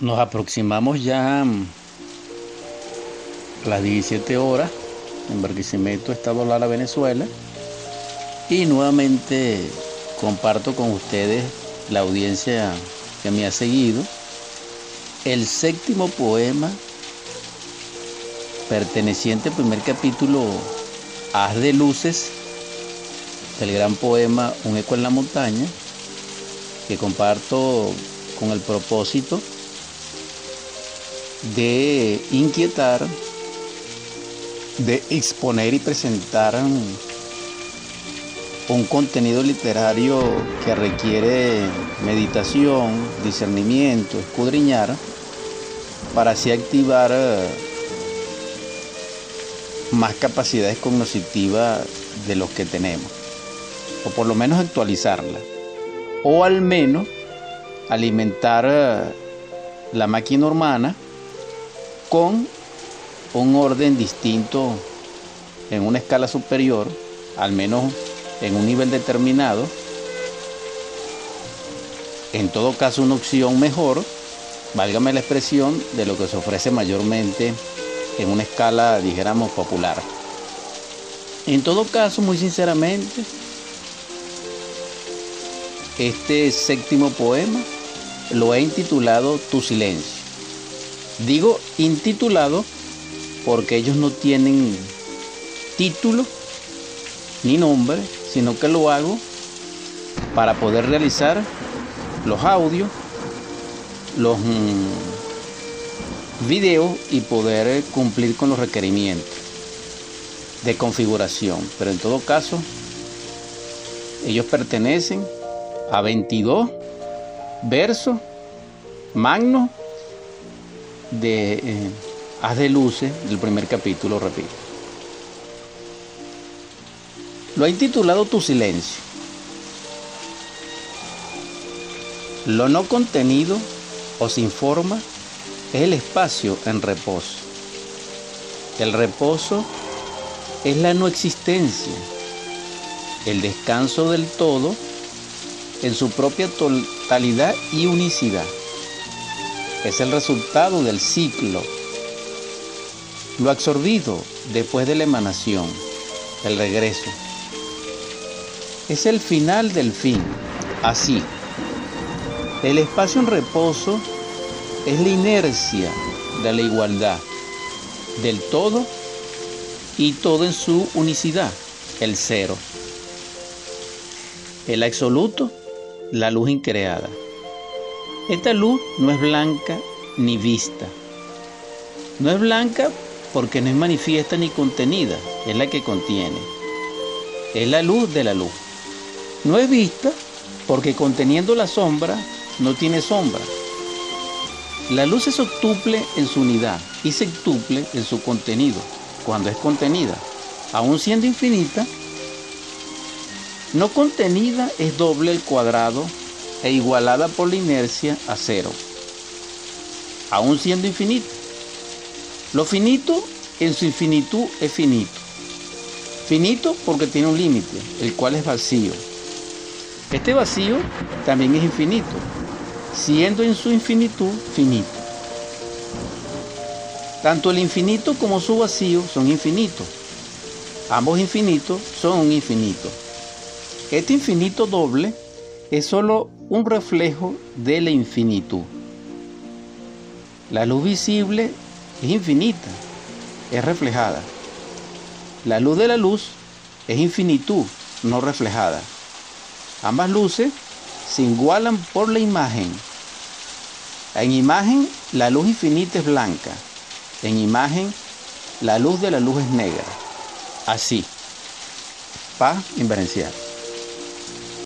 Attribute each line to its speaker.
Speaker 1: Nos aproximamos ya a las 17 horas en Barquisimeto, Estado Lara, Venezuela. Y nuevamente comparto con ustedes la audiencia que me ha seguido el séptimo poema perteneciente al primer capítulo Haz de Luces del gran poema Un eco en la montaña que comparto con el propósito de inquietar, de exponer y presentar un contenido literario que requiere meditación, discernimiento, escudriñar, para así activar eh, más capacidades cognitivas de los que tenemos, o por lo menos actualizarla, o al menos alimentar eh, la máquina humana con un orden distinto en una escala superior, al menos en un nivel determinado, en todo caso una opción mejor, válgame la expresión, de lo que se ofrece mayormente en una escala, dijéramos, popular. En todo caso, muy sinceramente, este séptimo poema lo he intitulado Tu silencio. Digo intitulado porque ellos no tienen título ni nombre, sino que lo hago para poder realizar los audios, los mm, videos y poder cumplir con los requerimientos de configuración. Pero en todo caso, ellos pertenecen a 22 versos magnos de eh, Haz de Luces del primer capítulo, repito. Lo ha intitulado Tu silencio. Lo no contenido os informa es el espacio en reposo. El reposo es la no existencia, el descanso del todo en su propia totalidad y unicidad es el resultado del ciclo. Lo absorbido después de la emanación, el regreso. Es el final del fin. Así, el espacio en reposo es la inercia de la igualdad, del todo y todo en su unicidad, el cero. El absoluto, la luz increada. Esta luz no es blanca ni vista. No es blanca porque no es manifiesta ni contenida, es la que contiene. Es la luz de la luz. No es vista porque conteniendo la sombra no tiene sombra. La luz es octuple en su unidad y sextuple en su contenido, cuando es contenida. Aún siendo infinita, no contenida es doble el cuadrado e igualada por la inercia a cero, aún siendo infinito. Lo finito en su infinitud es finito. Finito porque tiene un límite, el cual es vacío. Este vacío también es infinito, siendo en su infinitud finito. Tanto el infinito como su vacío son infinitos. Ambos infinitos son un infinito. Este infinito doble es solo un reflejo de la infinitud. La luz visible es infinita, es reflejada. La luz de la luz es infinitud, no reflejada. Ambas luces se igualan por la imagen. En imagen la luz infinita es blanca. En imagen la luz de la luz es negra. Así. Paz inverencial.